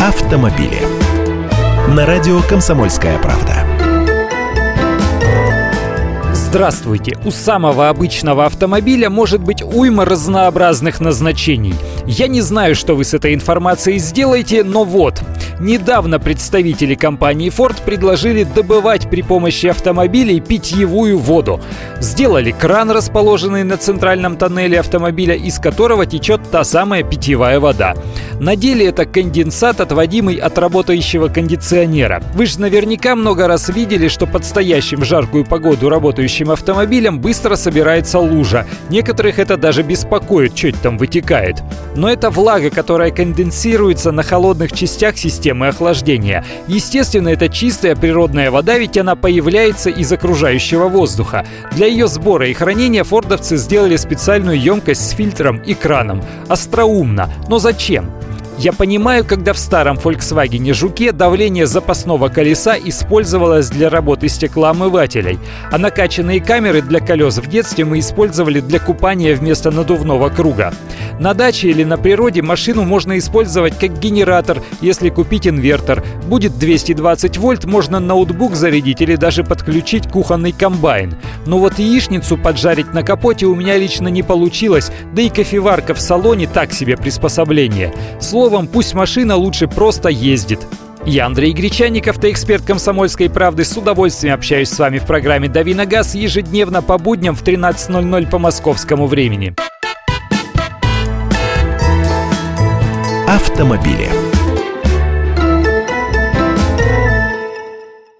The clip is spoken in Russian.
автомобили. На радио «Комсомольская правда». Здравствуйте! У самого обычного автомобиля может быть уйма разнообразных назначений. Я не знаю, что вы с этой информацией сделаете, но вот. Недавно представители компании Ford предложили добывать при помощи автомобилей питьевую воду. Сделали кран, расположенный на центральном тоннеле автомобиля, из которого течет та самая питьевая вода. На деле это конденсат, отводимый от работающего кондиционера. Вы же наверняка много раз видели, что под стоящим в жаркую погоду работающим автомобилем быстро собирается лужа. Некоторых это даже беспокоит, что там вытекает. Но это влага, которая конденсируется на холодных частях системы охлаждения. Естественно, это чистая природная вода, ведь она появляется из окружающего воздуха. Для ее сбора и хранения фордовцы сделали специальную емкость с фильтром и краном. Остроумно. Но зачем? Я понимаю, когда в старом Volkswagen Жуке давление запасного колеса использовалось для работы стеклоомывателей, а накачанные камеры для колес в детстве мы использовали для купания вместо надувного круга. На даче или на природе машину можно использовать как генератор, если купить инвертор. Будет 220 вольт, можно ноутбук зарядить или даже подключить кухонный комбайн. Но вот яичницу поджарить на капоте у меня лично не получилось, да и кофеварка в салоне так себе приспособление. Слово Словом, пусть машина лучше просто ездит. Я Андрей Гречанников, ты эксперт комсомольской правды. С удовольствием общаюсь с вами в программе «Дави на газ» ежедневно по будням в 13.00 по московскому времени. Автомобили.